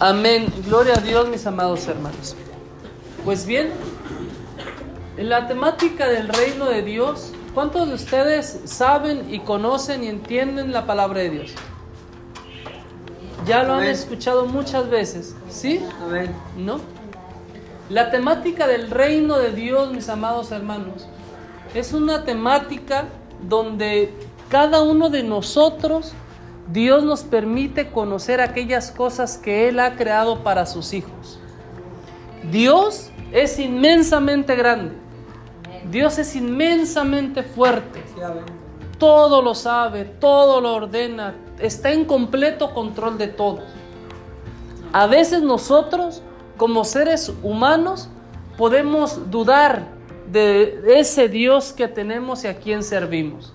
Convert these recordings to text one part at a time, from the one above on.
Amén. Gloria a Dios, mis amados hermanos. Pues bien, en la temática del reino de Dios, ¿cuántos de ustedes saben y conocen y entienden la palabra de Dios? Ya lo han escuchado muchas veces, ¿sí? Amén. ¿No? La temática del reino de Dios, mis amados hermanos, es una temática donde cada uno de nosotros, Dios nos permite conocer aquellas cosas que Él ha creado para sus hijos. Dios es inmensamente grande. Dios es inmensamente fuerte. Todo lo sabe, todo lo ordena, está en completo control de todo. A veces nosotros, como seres humanos, podemos dudar de ese Dios que tenemos y a quien servimos.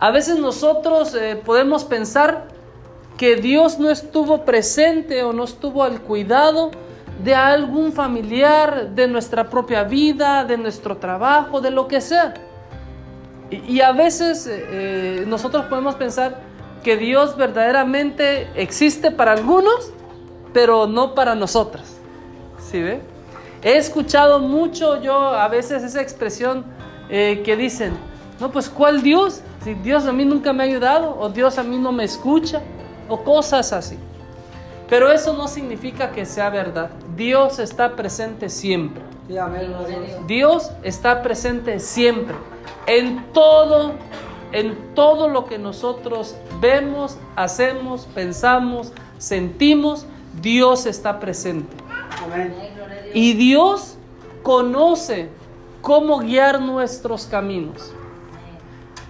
A veces nosotros eh, podemos pensar que Dios no estuvo presente o no estuvo al cuidado de algún familiar, de nuestra propia vida, de nuestro trabajo, de lo que sea. Y, a veces eh, eh, nosotros podemos pensar que Dios verdaderamente existe para algunos, pero no para nosotros. ¿Sí ve? He escuchado mucho yo a veces esa expresión que dicen, no, pues ¿cuál Dios? Si Dios a mí nunca me ha ayudado, o Dios a mí no me escucha, o cosas así. Pero eso no significa que sea verdad. Dios está presente siempre. Dios. Está presente siempre, en todo, en todo lo que nosotros vemos, hacemos, pensamos, sentimos, Dios está presente. Amén. Y Dios conoce cómo guiar nuestros caminos.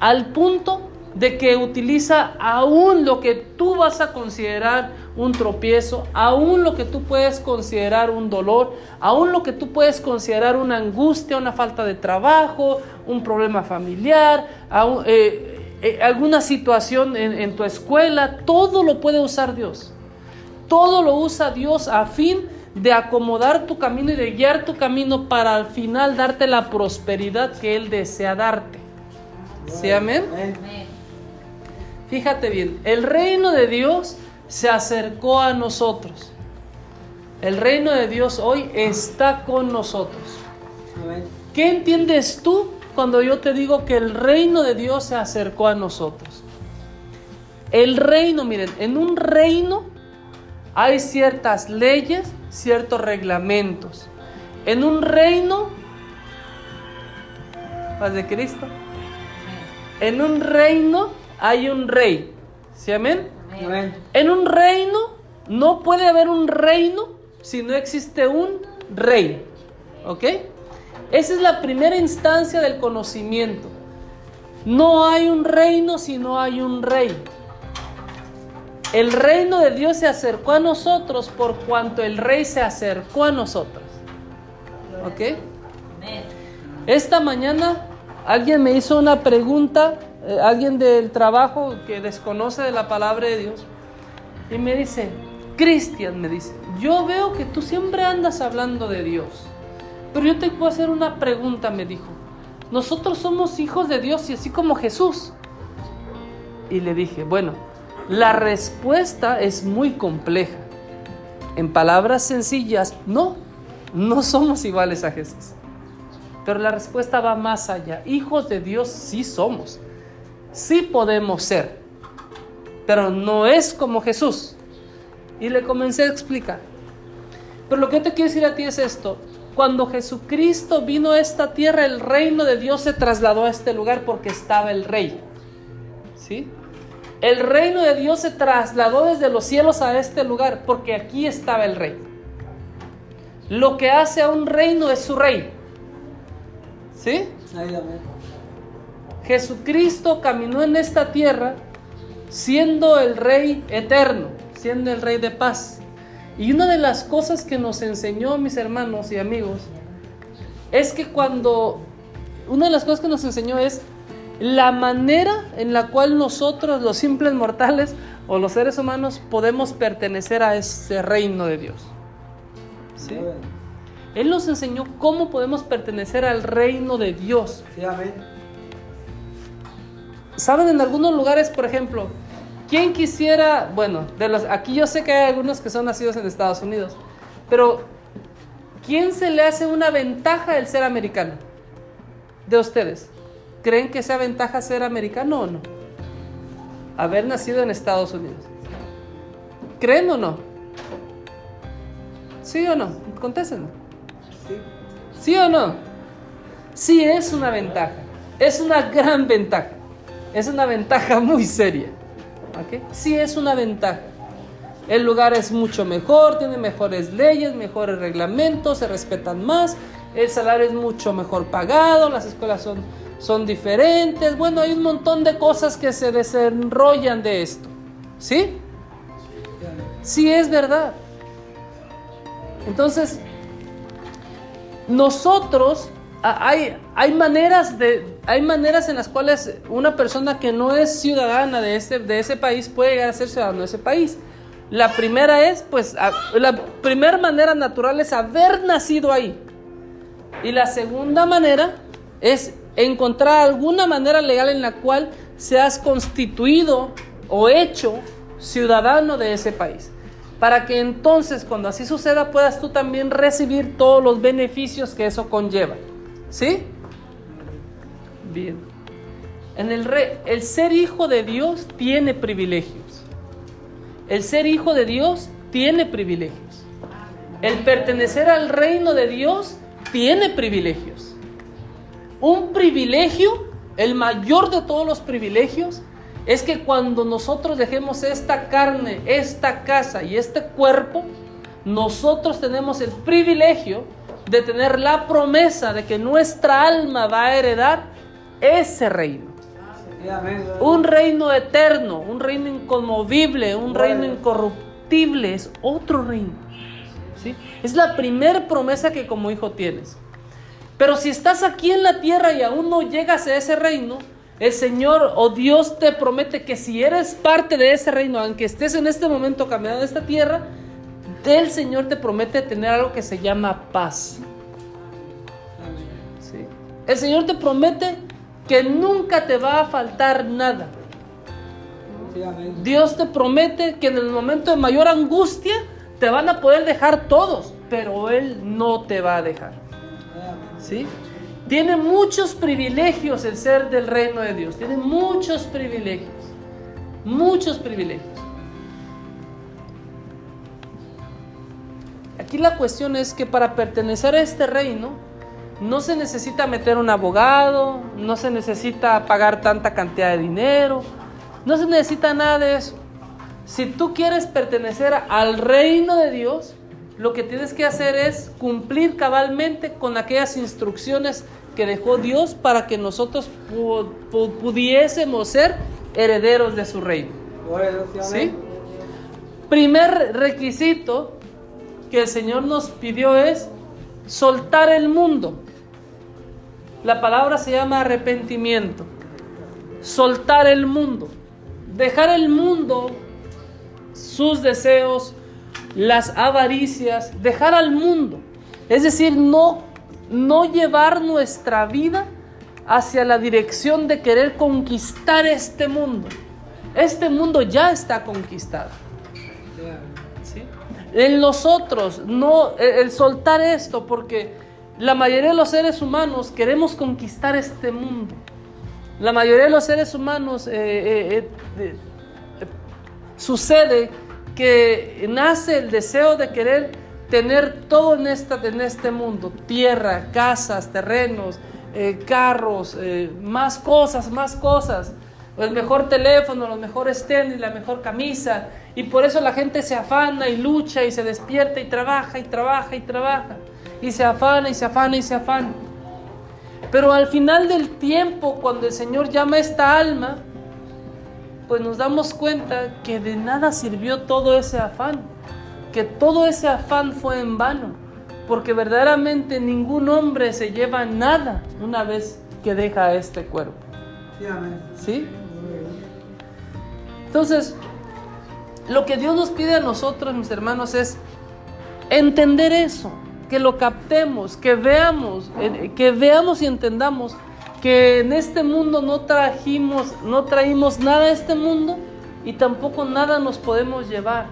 Al punto de que utiliza aún lo que tú vas a considerar un tropiezo, aún lo que tú puedes considerar un dolor, aún lo que tú puedes considerar una angustia, una falta de trabajo, un problema familiar, aún, eh, eh, alguna situación en, en tu escuela, todo lo puede usar Dios. Todo lo usa Dios a fin de acomodar tu camino y de guiar tu camino para al final darte la prosperidad que Él desea darte. ¿Sí, amén? Fíjate bien, el reino de Dios se acercó a nosotros. El reino de Dios hoy está con nosotros. ¿Qué entiendes tú cuando yo te digo que el reino de Dios se acercó a nosotros? El reino, miren, en un reino hay ciertas leyes, ciertos reglamentos. En un reino, paz de Cristo, en un reino hay un rey. ¿Sí, amén? Amén. En un reino no puede haber un reino si no existe un rey. ¿Ok? Esa es la primera instancia del conocimiento. No hay un reino si no hay un rey. El reino de Dios se acercó a nosotros por cuanto el rey se acercó a nosotros. ¿Ok? Esta mañana alguien me hizo una pregunta, eh, alguien del trabajo que desconoce de la palabra de Dios, y me dice, Cristian, me dice, yo veo que tú siempre andas hablando de Dios, pero yo te puedo hacer una pregunta, me dijo, nosotros somos hijos de Dios y así como Jesús. Y le dije, bueno, la respuesta es muy compleja. En palabras sencillas, no, no somos iguales a Jesús. Pero la respuesta va más allá. Hijos de Dios sí somos. Sí podemos ser. Pero no es como Jesús. Y le comencé a explicar. Pero lo que yo te quiero decir a ti es esto. Cuando Jesucristo vino a esta tierra, el reino de Dios se trasladó a este lugar porque estaba el rey. ¿Sí? El reino de Dios se trasladó desde los cielos a este lugar porque aquí estaba el rey. Lo que hace a un reino es su rey. ¿Sí? Ahí. Jesucristo caminó en esta tierra siendo el rey eterno, siendo el rey de paz. Y una de las cosas que nos enseñó, mis hermanos y amigos, es que cuando, una de las cosas que nos enseñó es la manera en la cual nosotros, los simples mortales o los seres humanos, podemos pertenecer a ese reino de Dios. ¿Sí? Él nos enseñó cómo podemos pertenecer al reino de Dios. Sí, amén. Saben, en algunos lugares, por ejemplo, ¿quién quisiera, bueno, de los, aquí yo sé que hay algunos que son nacidos en Estados Unidos, pero ¿quién se le hace una ventaja el ser americano? De ustedes. ¿Creen que sea ventaja ser americano o no? Haber nacido en Estados Unidos. ¿Creen o no? ¿Sí o no? Contéstenme. Sí. ¿Sí o no? Sí es una ventaja. Es una gran ventaja. Es una ventaja muy seria. ¿Ok? Sí es una ventaja. El lugar es mucho mejor, tiene mejores leyes, mejores reglamentos, se respetan más, el salario es mucho mejor pagado, las escuelas son, son diferentes. Bueno, hay un montón de cosas que se desarrollan de esto. ¿Sí? Sí es verdad. Entonces, nosotros hay, hay, maneras de, hay maneras en las cuales una persona que no es ciudadana de ese, de ese país puede llegar a ser ciudadano de ese país. La primera es, pues, la primera manera natural es haber nacido ahí. Y la segunda manera es encontrar alguna manera legal en la cual seas constituido o hecho ciudadano de ese país para que entonces cuando así suceda puedas tú también recibir todos los beneficios que eso conlleva. ¿Sí? Bien. En el, re, el ser hijo de Dios tiene privilegios. El ser hijo de Dios tiene privilegios. El pertenecer al reino de Dios tiene privilegios. Un privilegio, el mayor de todos los privilegios, es que cuando nosotros dejemos esta carne, esta casa y este cuerpo, nosotros tenemos el privilegio de tener la promesa de que nuestra alma va a heredar ese reino. Un reino eterno, un reino inconmovible, un reino incorruptible, es otro reino. ¿sí? Es la primera promesa que como hijo tienes. Pero si estás aquí en la tierra y aún no llegas a ese reino, el Señor o Dios te promete que si eres parte de ese reino, aunque estés en este momento caminando esta tierra, el Señor te promete tener algo que se llama paz. El Señor te promete que nunca te va a faltar nada. Dios te promete que en el momento de mayor angustia te van a poder dejar todos, pero Él no te va a dejar. ¿Sí? Tiene muchos privilegios el ser del reino de Dios. Tiene muchos privilegios. Muchos privilegios. Aquí la cuestión es que para pertenecer a este reino no se necesita meter un abogado, no se necesita pagar tanta cantidad de dinero, no se necesita nada de eso. Si tú quieres pertenecer al reino de Dios, lo que tienes que hacer es cumplir cabalmente con aquellas instrucciones que dejó Dios para que nosotros pudiésemos ser herederos de su reino. ¿Sí? Primer requisito que el Señor nos pidió es soltar el mundo. La palabra se llama arrepentimiento. Soltar el mundo. Dejar el mundo, sus deseos, las avaricias, dejar al mundo. Es decir, no, no llevar nuestra vida hacia la dirección de querer conquistar este mundo. Este mundo ya está conquistado. En nosotros, no, el soltar esto, porque la mayoría de los seres humanos queremos conquistar este mundo. La mayoría de los seres humanos eh, eh, eh, sucede que nace el deseo de querer tener todo en, esta, en este mundo, tierra, casas, terrenos, eh, carros, eh, más cosas, más cosas, el mejor teléfono, los mejores tenis, la mejor camisa, y por eso la gente se afana y lucha y se despierta y trabaja y trabaja y trabaja, y se afana y se afana y se afana. Pero al final del tiempo, cuando el Señor llama a esta alma, pues nos damos cuenta que de nada sirvió todo ese afán, que todo ese afán fue en vano, porque verdaderamente ningún hombre se lleva nada una vez que deja este cuerpo. ¿Sí? Entonces, lo que Dios nos pide a nosotros, mis hermanos, es entender eso, que lo captemos, que veamos, eh, que veamos y entendamos que en este mundo no trajimos, no traímos nada a este mundo y tampoco nada nos podemos llevar.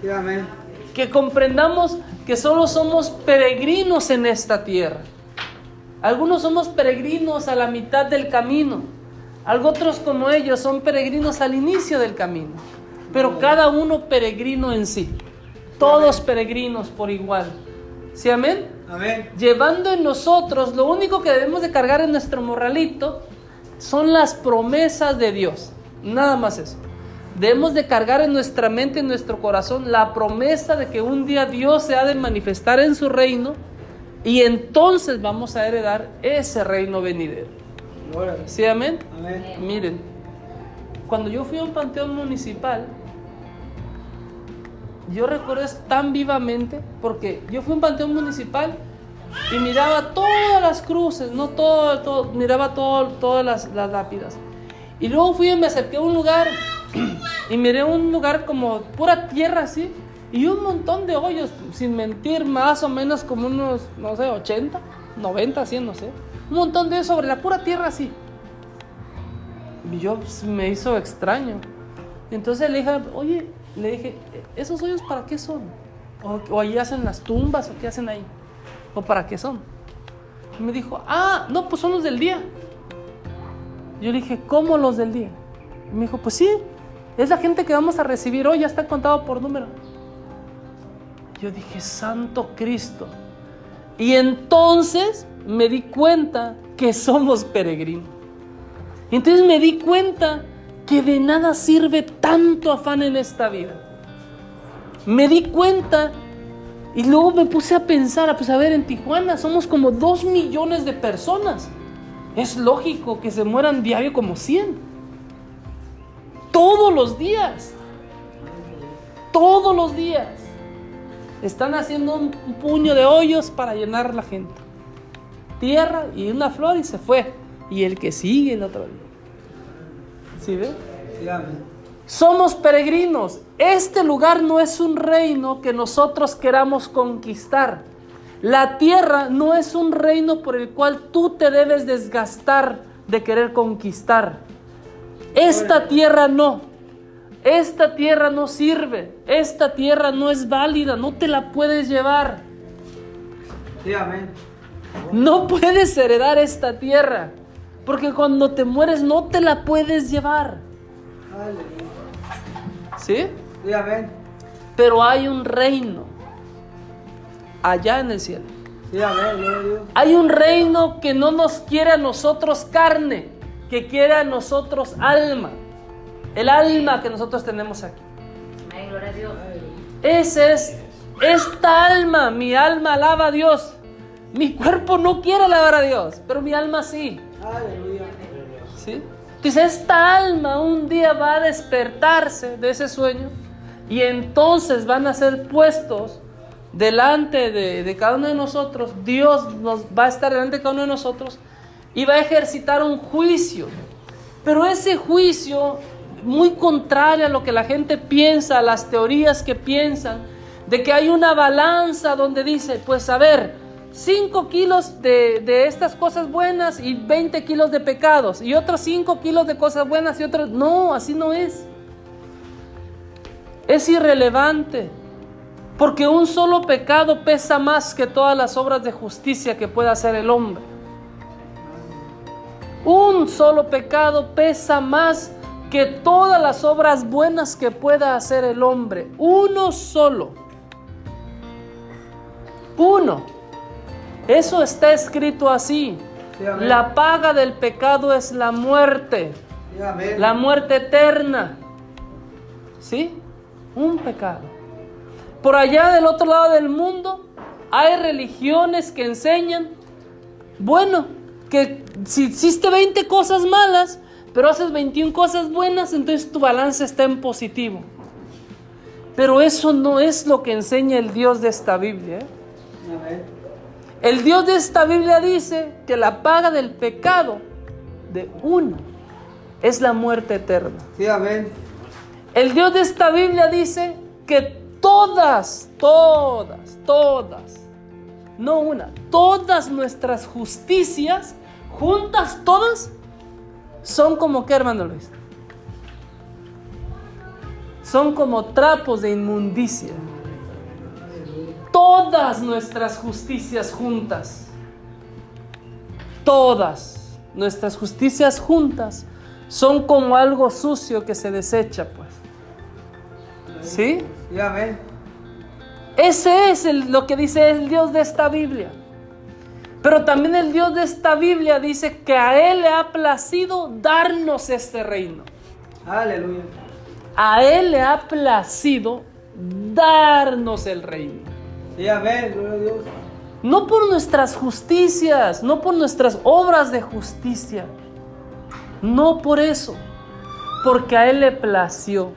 Sí, amén. Que comprendamos que solo somos peregrinos en esta tierra. Algunos somos peregrinos a la mitad del camino. Algunos otros como ellos son peregrinos al inicio del camino. Pero cada uno peregrino en sí. Todos peregrinos por igual. ¿Sí, amén? Amén. Llevando en nosotros, lo único que debemos de cargar en nuestro morralito son las promesas de Dios. Nada más eso. Debemos de cargar en nuestra mente, en nuestro corazón, la promesa de que un día Dios se ha de manifestar en su reino y entonces vamos a heredar ese reino venidero. ¿Sí, amén? Amén. Miren, cuando yo fui a un panteón municipal, yo recuerdo es tan vivamente, porque yo fui a un panteón municipal y miraba todas las cruces, no todo, todo miraba todo, todas las, las lápidas. Y luego fui y me acerqué a un lugar y miré un lugar como pura tierra así y un montón de hoyos, sin mentir, más o menos como unos, no sé, 80, 90, 100, no sé. Un montón de sobre la pura tierra así. Y yo pues, me hizo extraño. Entonces le dije, oye, le dije, ¿esos hoyos para qué son? O, o ahí hacen las tumbas, o qué hacen ahí? ¿O para qué son? Y me dijo, ah, no, pues son los del día. Yo le dije, ¿cómo los del día? Y me dijo, pues sí, es la gente que vamos a recibir hoy, ya está contado por número. Yo dije, Santo Cristo. Y entonces me di cuenta que somos peregrinos. Entonces me di cuenta que de nada sirve tanto afán en esta vida. Me di cuenta y luego me puse a pensar, pues a ver, en Tijuana somos como dos millones de personas. Es lógico que se mueran diario como 100. Todos los días. Todos los días. Están haciendo un puño de hoyos para llenar la gente. Tierra y una flor y se fue. Y el que sigue el otro día. ¿Sí ve? Somos peregrinos. Este lugar no es un reino que nosotros queramos conquistar. La tierra no es un reino por el cual tú te debes desgastar de querer conquistar. Esta tierra no. Esta tierra no sirve. Esta tierra no es válida. No te la puedes llevar. Sí, amén. No puedes heredar esta tierra. Porque cuando te mueres no te la puedes llevar. ¿Sí? Sí, amén. Pero hay un reino allá en el cielo. Hay un reino que no nos quiere a nosotros carne, que quiere a nosotros alma. El alma que nosotros tenemos aquí. Amén, gloria a Dios. Ese es esta alma, mi alma alaba a Dios. Mi cuerpo no quiere alabar a Dios, pero mi alma sí. ¿Sí? Entonces esta alma un día va a despertarse de ese sueño y entonces van a ser puestos delante de, de cada uno de nosotros. Dios nos va a estar delante de cada uno de nosotros y va a ejercitar un juicio. Pero ese juicio, muy contrario a lo que la gente piensa, a las teorías que piensan, de que hay una balanza donde dice, pues a ver, 5 kilos de, de estas cosas buenas y 20 kilos de pecados, y otros 5 kilos de cosas buenas y otros... No, así no es. Es irrelevante. Porque un solo pecado pesa más que todas las obras de justicia que pueda hacer el hombre. Un solo pecado pesa más que todas las obras buenas que pueda hacer el hombre. Uno solo. Uno. Eso está escrito así. Sí. La paga del pecado es la muerte. Sí. La muerte eterna. ¿Sí? Un pecado. Por allá del otro lado del mundo hay religiones que enseñan, bueno, que si hiciste 20 cosas malas, pero haces 21 cosas buenas, entonces tu balance está en positivo. Pero eso no es lo que enseña el Dios de esta Biblia. ¿eh? El Dios de esta Biblia dice que la paga del pecado de uno es la muerte eterna. Sí, amén. El Dios de esta Biblia dice que todas, todas, todas, no una, todas nuestras justicias, juntas todas, son como que, hermano Luis. son como trapos de inmundicia. Todas nuestras justicias juntas, todas nuestras justicias juntas son como algo sucio que se desecha, pues. ¿Sí? Amén. Ese es el- lo que dice el Dios de esta Biblia. Pero también el Dios de esta Biblia dice que a Él le ha placido darnos este reino. Aleluya. A Él le ha placido darnos el reino. Sí, amén. Gloria a Dios. No por nuestras justicias, no por nuestras obras de justicia. No por eso. Porque a Él le plació.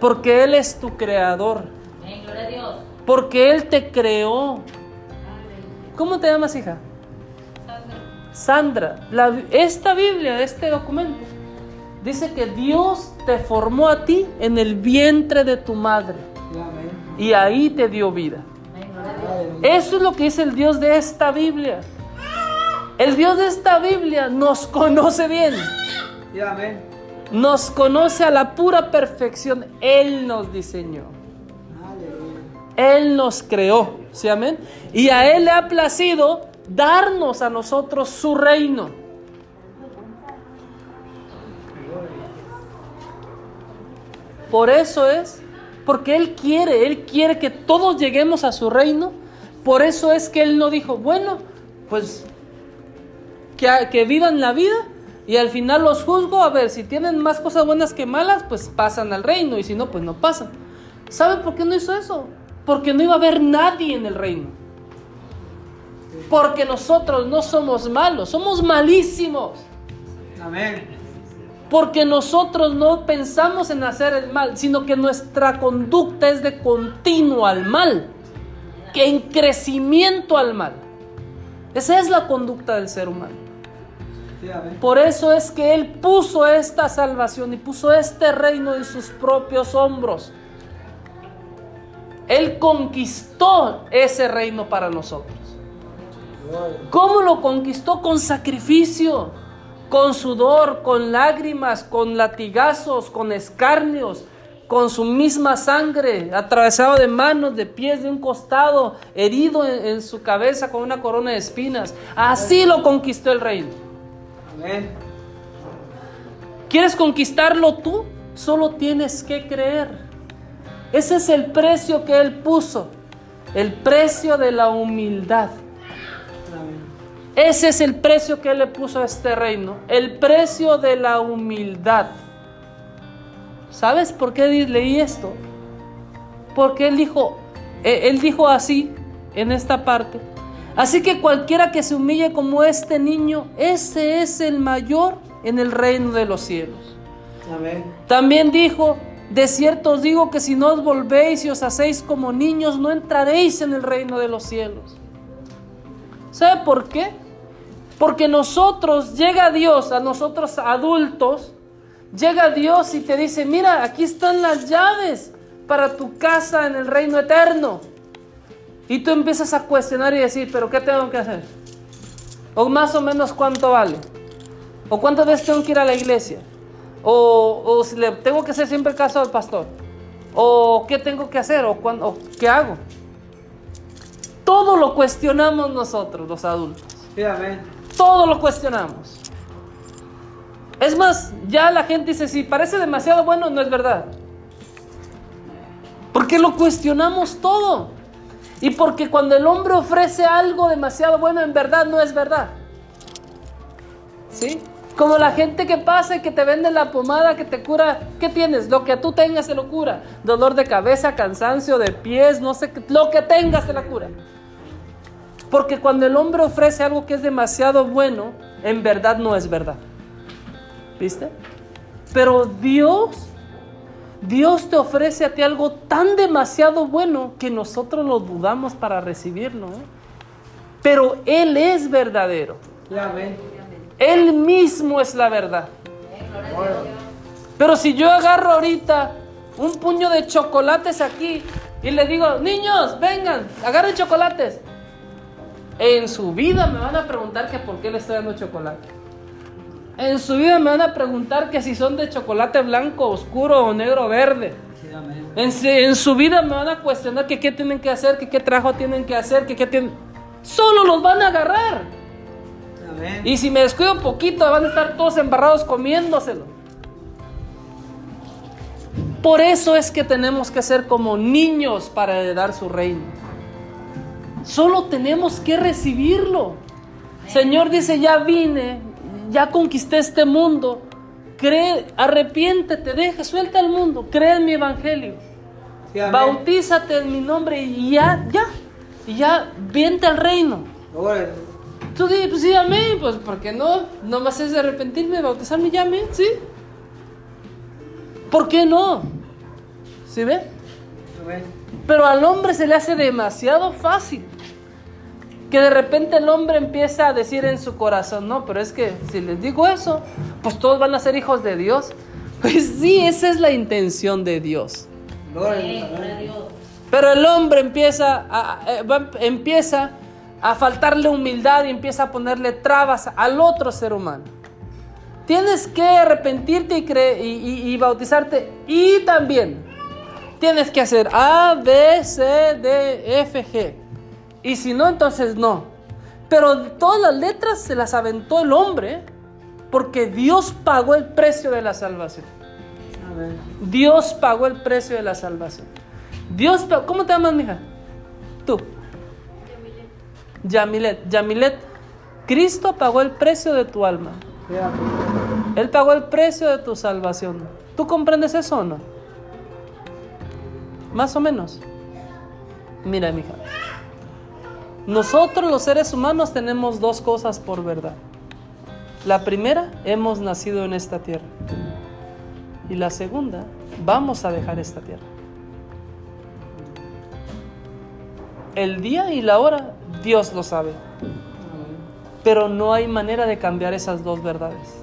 Porque Él es tu creador. Amén, gloria a Dios. Porque Él te creó. ¿Cómo te llamas, hija? Sandra. La- esta Biblia, este documento, dice que Dios te formó a ti en el vientre de tu madre. Y ahí te dio vida. Eso es lo que dice el Dios de esta Biblia. El Dios de esta Biblia nos conoce bien. Nos conoce a la pura perfección. Él nos diseñó. Él nos creó. ¿Sí, amén? Y a Él le ha placido darnos a nosotros su reino. Por eso es, porque Él quiere, Él quiere que todos lleguemos a su reino. Por eso es que Él no dijo, bueno, pues que, vivan la vida y al final los juzgo. A ver, si tienen más cosas buenas que malas, pues pasan al reino y si no, pues no pasan. ¿Saben por qué no hizo eso? Porque no iba a haber nadie en el reino. Porque nosotros no somos malos, somos malísimos. Amén. Porque nosotros no pensamos en hacer el mal, sino que nuestra conducta es de continuo al mal, que en crecimiento al mal. Esa es la conducta del ser humano. Por eso es que Él puso esta salvación y puso este reino en sus propios hombros. Él conquistó ese reino para nosotros. ¿Cómo lo conquistó? Con sacrificio, con sudor, con lágrimas, con latigazos, con escarnios, con su misma sangre, atravesado de manos, de pies, de un costado, herido en, en su cabeza con una corona de espinas. Así lo conquistó el reino. Amén. ¿Quieres conquistarlo tú? Solo tienes que creer. Ese es el precio que Él puso. El precio de la humildad. Ese es el precio que Él le puso a este reino. El precio de la humildad. ¿Sabes por qué di- leí esto? Porque Él dijo, eh, Él dijo así en esta parte. Así que cualquiera que se humille como este niño, ese es el mayor en el reino de los cielos. Amén. También dijo, de cierto os digo que si no os volvéis y os hacéis como niños, no entraréis en el reino de los cielos. ¿Sabe por qué? Porque nosotros, llega Dios, a nosotros adultos, llega Dios y te dice, mira, aquí están las llaves para tu casa en el reino eterno. Y tú empiezas a cuestionar y decir, pero ¿qué tengo que hacer? O más o menos cuánto vale. O cuántas veces tengo que ir a la iglesia. O, si tengo que hacer siempre caso al pastor. O qué tengo que hacer. O, o qué hago. Todo lo cuestionamos nosotros, los adultos. Amén. Todo lo cuestionamos. Es más, ya la gente dice, si parece demasiado bueno, no es verdad. Porque lo cuestionamos todo. Y porque cuando el hombre ofrece algo demasiado bueno, en verdad no es verdad. ¿Sí? Como la gente que pasa y que te vende la pomada que te cura. ¿Qué tienes? Lo que tú tengas se lo cura. Dolor de cabeza, cansancio de pies, no sé qué. Lo que tengas te la cura. Porque cuando el hombre ofrece algo que es demasiado bueno, en verdad no es verdad. ¿Viste? Pero Dios, Dios te ofrece a ti algo tan demasiado bueno que nosotros lo dudamos para recibirlo. ¿eh? Pero Él es verdadero. Él mismo es la verdad. Pero si yo agarro ahorita un puño de chocolates aquí y le digo, niños, vengan, agarren chocolates. En su vida me van a preguntar que por qué le estoy dando chocolate. En su vida me van a preguntar que si son de chocolate blanco, oscuro o negro o verde. Sí. En, su- en su vida me van a cuestionar que qué tienen que hacer, que qué trabajo tienen que hacer, que qué tienen... Solo los van a agarrar. Amén. Y si me descuido un poquito, van a estar todos embarrados comiéndoselo. Por eso es que tenemos que ser como niños para heredar su reino. Solo tenemos que recibirlo. Señor dice, ya vine, ya conquisté este mundo. Cree, arrepiéntete, deja, suelta el mundo, cree en mi evangelio. Sí. Bautízate en mi nombre y ya, ya, y ya, vente al reino. Órale. Tú dices, pues sí, amén, pues ¿por qué no? Nomás es de arrepentirme, bautizarme y ya, amén, sí. ¿Por qué no? ¿Sí ve? Amén. Pero al hombre se le hace demasiado fácil. Que de repente el hombre empieza a decir en su corazón, no, pero es que si les digo eso, pues todos van a ser hijos de Dios. Pues sí, esa es la intención de Dios. Pero el hombre empieza a, va- empieza a faltarle humildad y empieza a ponerle trabas al otro ser humano. Tienes que arrepentirte y, cre- y- y- y bautizarte. Y también tienes que hacer A, B, C, D, F, G. Y si no, entonces no. Pero todas las letras se las aventó el hombre porque Dios pagó el precio de la salvación. Amén. Dios pagó el precio de la salvación. Dios pagó. ¿Cómo te llamas, mija? Tú. Yamilet. Yamilet. Cristo pagó el precio de tu alma. Él pagó el precio de tu salvación. ¿Tú comprendes eso o no? Más o menos. Mira, mija. Nosotros los seres humanos tenemos dos cosas por verdad. La primera, hemos nacido en esta tierra. Y la segunda, vamos a dejar esta tierra. El día y la hora, Dios lo sabe. Pero no hay manera de cambiar esas dos verdades.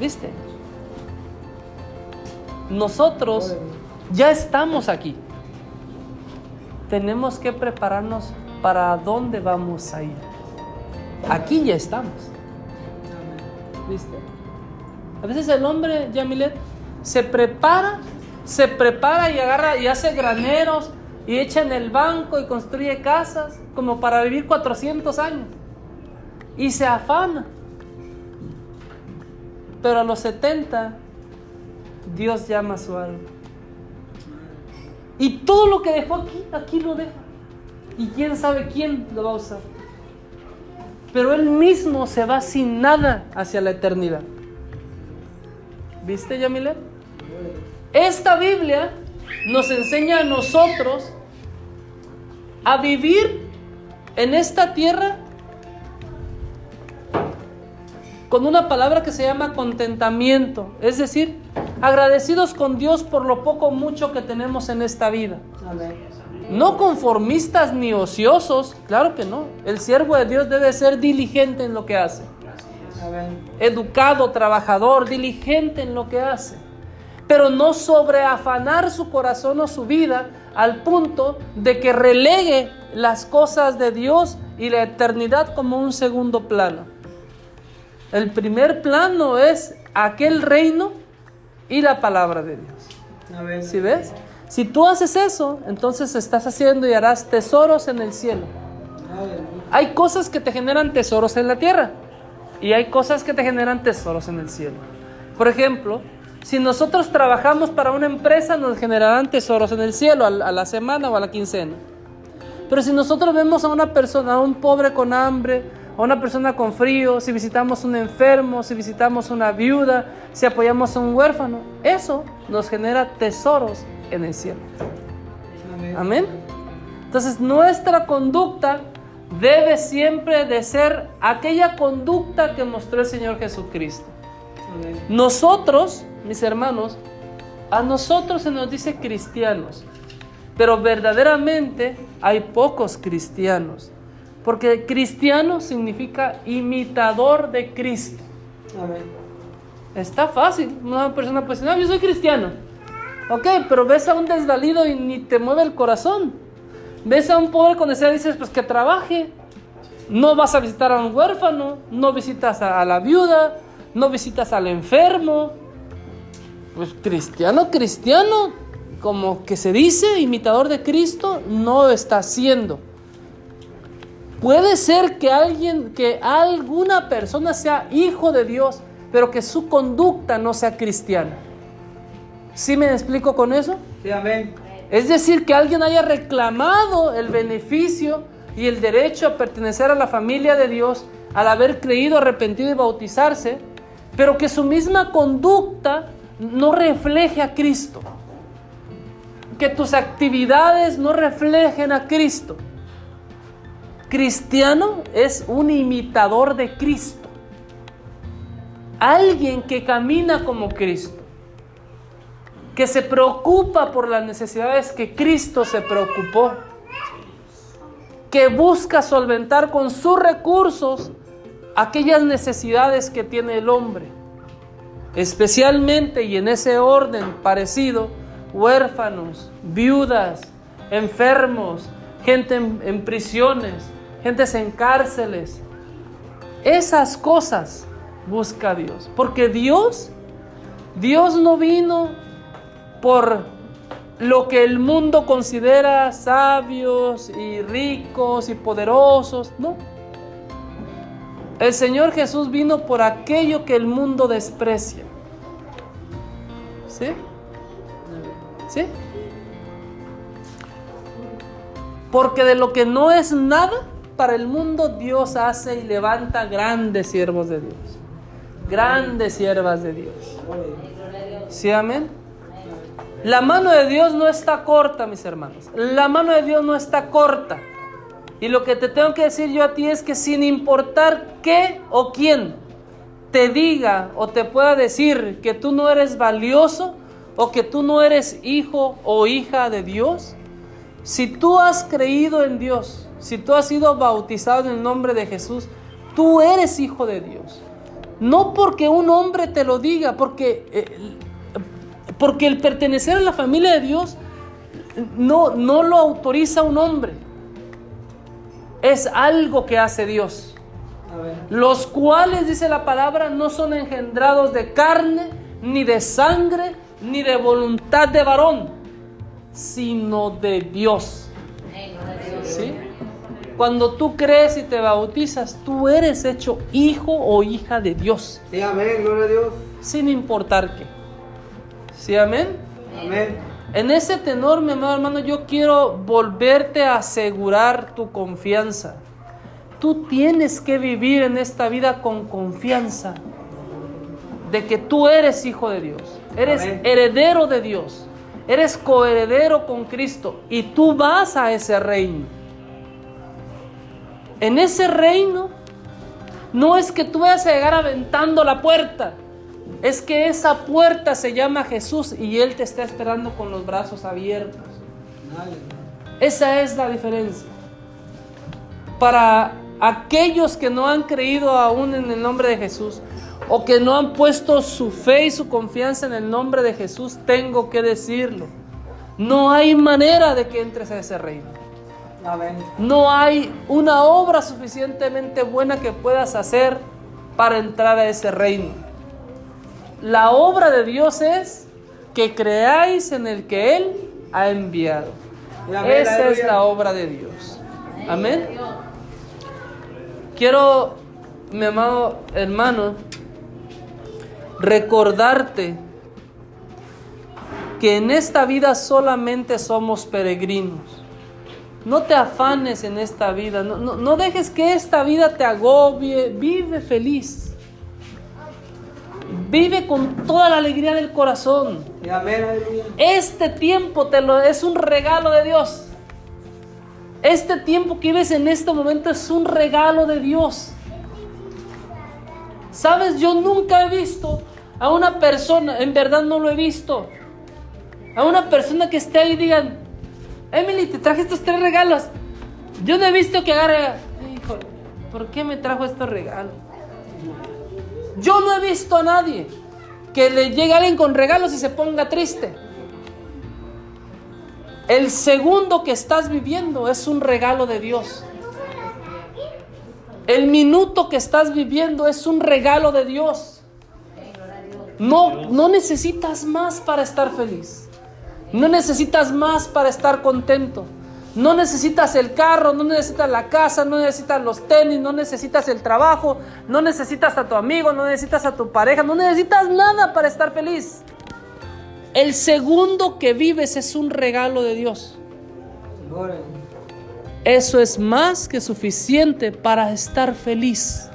¿Viste? Nosotros ya estamos aquí. Tenemos que prepararnos para dónde vamos a ir. Aquí ya estamos. ¿Viste? A veces el hombre, Yamilet, se prepara, se prepara y agarra y hace graneros y echa en el banco y construye casas como para vivir 400 años. Y se afana. Pero a los 70, Dios llama a su alma. Y todo lo que dejó aquí, aquí lo deja. Y quién sabe quién lo va a usar. Pero él mismo se va sin nada hacia la eternidad. ¿Viste, Yamilet? Esta Biblia nos enseña a nosotros a vivir en esta tierra con una palabra que se llama contentamiento, es decir, agradecidos con Dios por lo poco mucho que tenemos en esta vida. Amén. No conformistas ni ociosos, claro que no. El siervo de Dios debe ser diligente en lo que hace. Amén. Educado, trabajador, diligente en lo que hace. Pero no sobreafanar su corazón o su vida al punto de que relegue las cosas de Dios y la eternidad como un segundo plano. El primer plano es aquel reino y la palabra de Dios. ¿Sí ves? Si tú haces eso, entonces estás haciendo y harás tesoros en el cielo. Hay cosas que te generan tesoros en la tierra y hay cosas que te generan tesoros en el cielo. Por ejemplo, si nosotros trabajamos para una empresa, nos generarán tesoros en el cielo a la semana o a la quincena. Pero si nosotros vemos a una persona, a un pobre con hambre, a una persona con frío, si visitamos a un enfermo, si visitamos a una viuda, si apoyamos a un huérfano, eso nos genera tesoros en el cielo. Amén. Amén. Entonces nuestra conducta debe siempre de ser aquella conducta que mostró el Señor Jesucristo. Amén. Nosotros, mis hermanos, a nosotros se nos dice cristianos, pero verdaderamente hay pocos cristianos, porque cristiano significa imitador de Cristo. Amén. Está fácil, una persona puede decir, no, yo soy cristiano. Ok, pero ves a un desvalido y ni te mueve el corazón. Ves a un pobre con necesidad y dices, pues que trabaje. No vas a visitar a un huérfano, no visitas a, a la viuda, no visitas al enfermo. Pues cristiano, cristiano, como que se dice imitador de Cristo, no lo está haciendo. Puede ser que alguien, que alguna persona sea hijo de Dios, pero que su conducta no sea cristiana. ¿Sí me explico con eso? Sí, amén. Es decir, que alguien haya reclamado el beneficio y el derecho a pertenecer a la familia de Dios al haber creído, arrepentido y bautizarse, pero que su misma conducta no refleje a Cristo. Que tus actividades no reflejen a Cristo. Cristiano es un imitador de Cristo. Alguien que camina como Cristo. Que se preocupa por las necesidades que Cristo se preocupó. Que busca solventar con sus recursos aquellas necesidades que tiene el hombre. Especialmente y en ese orden parecido, huérfanos, viudas, enfermos, gente en, en prisiones, gentes en cárceles. Esas cosas busca Dios. Porque Dios, Dios no vino por lo que el mundo considera sabios y ricos y poderosos. No. El Señor Jesús vino por aquello que el mundo desprecia. ¿Sí? ¿Sí? Porque de lo que no es nada, para el mundo Dios hace y levanta grandes siervos de Dios. Grandes siervas de Dios. ¿Sí, amén? La mano de Dios no está corta, mis hermanos. La mano de Dios no está corta. Y lo que te tengo que decir yo a ti es que sin importar qué o quién te diga o te pueda decir que tú no eres valioso o que tú no eres hijo o hija de Dios, si tú has creído en Dios, si tú has sido bautizado en el nombre de Jesús, tú eres hijo de Dios. No porque un hombre te lo diga, porque, eh, porque el pertenecer a la familia de Dios no, no lo autoriza un hombre. Es algo que hace Dios. Los cuales, dice la palabra, no son engendrados de carne, ni de sangre, ni de voluntad de varón, sino de Dios. ¿Sí? Cuando tú crees y te bautizas, tú eres hecho hijo o hija de Dios, Sí, amén. Gloria a Dios. sin importar qué. ¿Sí, amén? Amén. En ese tenor, mi amado hermano, yo quiero volverte a asegurar tu confianza. Tú tienes que vivir en esta vida con confianza de que tú eres hijo de Dios, eres Amén. heredero de Dios, eres coheredero con Cristo y tú vas a ese reino. En ese reino no es que tú vayas a llegar aventando la puerta, es que esa puerta se llama Jesús y Él te está esperando con los brazos abiertos. Esa es la diferencia. Para aquellos que no han creído aún en el nombre de Jesús o que no han puesto su fe y su confianza en el nombre de Jesús, tengo que decirlo. No hay manera de que entres a ese reino. Amén. No hay una obra suficientemente buena que puedas hacer para entrar a ese reino. La obra de Dios es que creáis en el que Él ha enviado. Amén, Esa es la obra de Dios. Amén. Quiero, mi amado hermano, recordarte que en esta vida solamente somos peregrinos. No te afanes en esta vida, no, no- no dejes que esta vida te agobie, vive feliz. Vive con toda la alegría del corazón. Este tiempo te lo, es un regalo de Dios. Este tiempo que vives en este momento es un regalo de Dios. Sabes, yo nunca he visto a una persona, en verdad no lo he visto, a una persona que esté ahí y digan, Emily, te traje estos tres regalos. Yo no he visto que agarre, hijo, ¿por qué me trajo estos regalos? Yo no he visto a nadie que le llegue alguien con regalos y se ponga triste. El segundo que estás viviendo es un regalo de Dios. El minuto que estás viviendo es un regalo de Dios. No, no necesitas más para estar feliz. No necesitas más para estar contento. No necesitas el carro, no necesitas la casa, no necesitas los tenis, no necesitas el trabajo, no necesitas a tu amigo, no necesitas a tu pareja, no necesitas nada para estar feliz. El segundo que vives es un regalo de Dios. Eso es más que suficiente para estar feliz,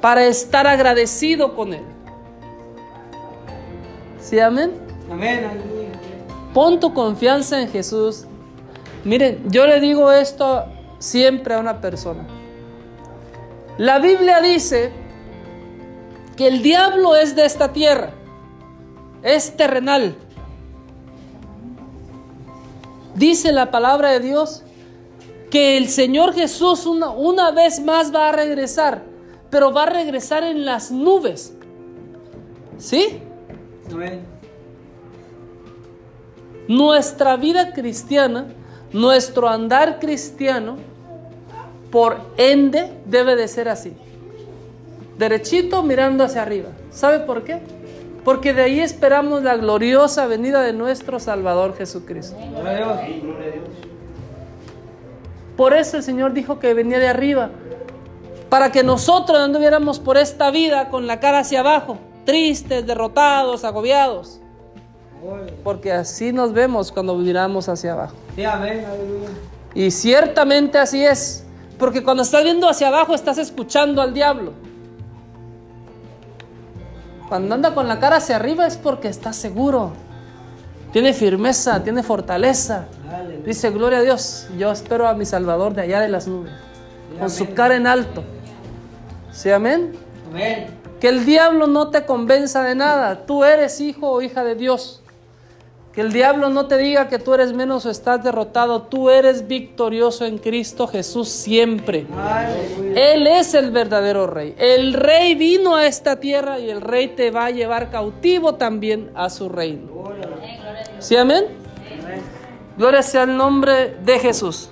para estar agradecido con Él. ¿Sí, amén? Amén. Pon tu confianza en Jesús. Miren, yo le digo esto siempre a una persona. La Biblia dice que el diablo es de esta tierra, es terrenal. Dice la palabra de Dios que el Señor Jesús una, una vez más va a regresar, pero va a regresar en las nubes. ¿Sí? Amén. Nuestra vida cristiana, nuestro andar cristiano, por ende, debe de ser así. Derechito mirando hacia arriba. ¿Sabe por qué? Porque de ahí esperamos la gloriosa venida de nuestro Salvador Jesucristo. Por eso el Señor dijo que venía de arriba. Para que nosotros no anduviéramos por esta vida con la cara hacia abajo, tristes, derrotados, agobiados. Porque así nos vemos cuando miramos hacia abajo. Y ciertamente así es. Porque cuando estás viendo hacia abajo estás escuchando al diablo. Cuando anda con la cara hacia arriba es porque está seguro. Tiene firmeza, tiene fortaleza. Dice, gloria a Dios, yo espero a mi Salvador de allá de las nubes. Con su cara en alto. ¿Sí, amén? Amén. Que el diablo no te convenza de nada. Tú eres hijo o hija de Dios. Que el diablo no te diga que tú eres menos o estás derrotado. Tú eres victorioso en Cristo Jesús siempre. Él es el verdadero rey. El rey vino a esta tierra y el rey te va a llevar cautivo también a su reino. ¿Sí? Amén. Gloria sea el nombre de Jesús.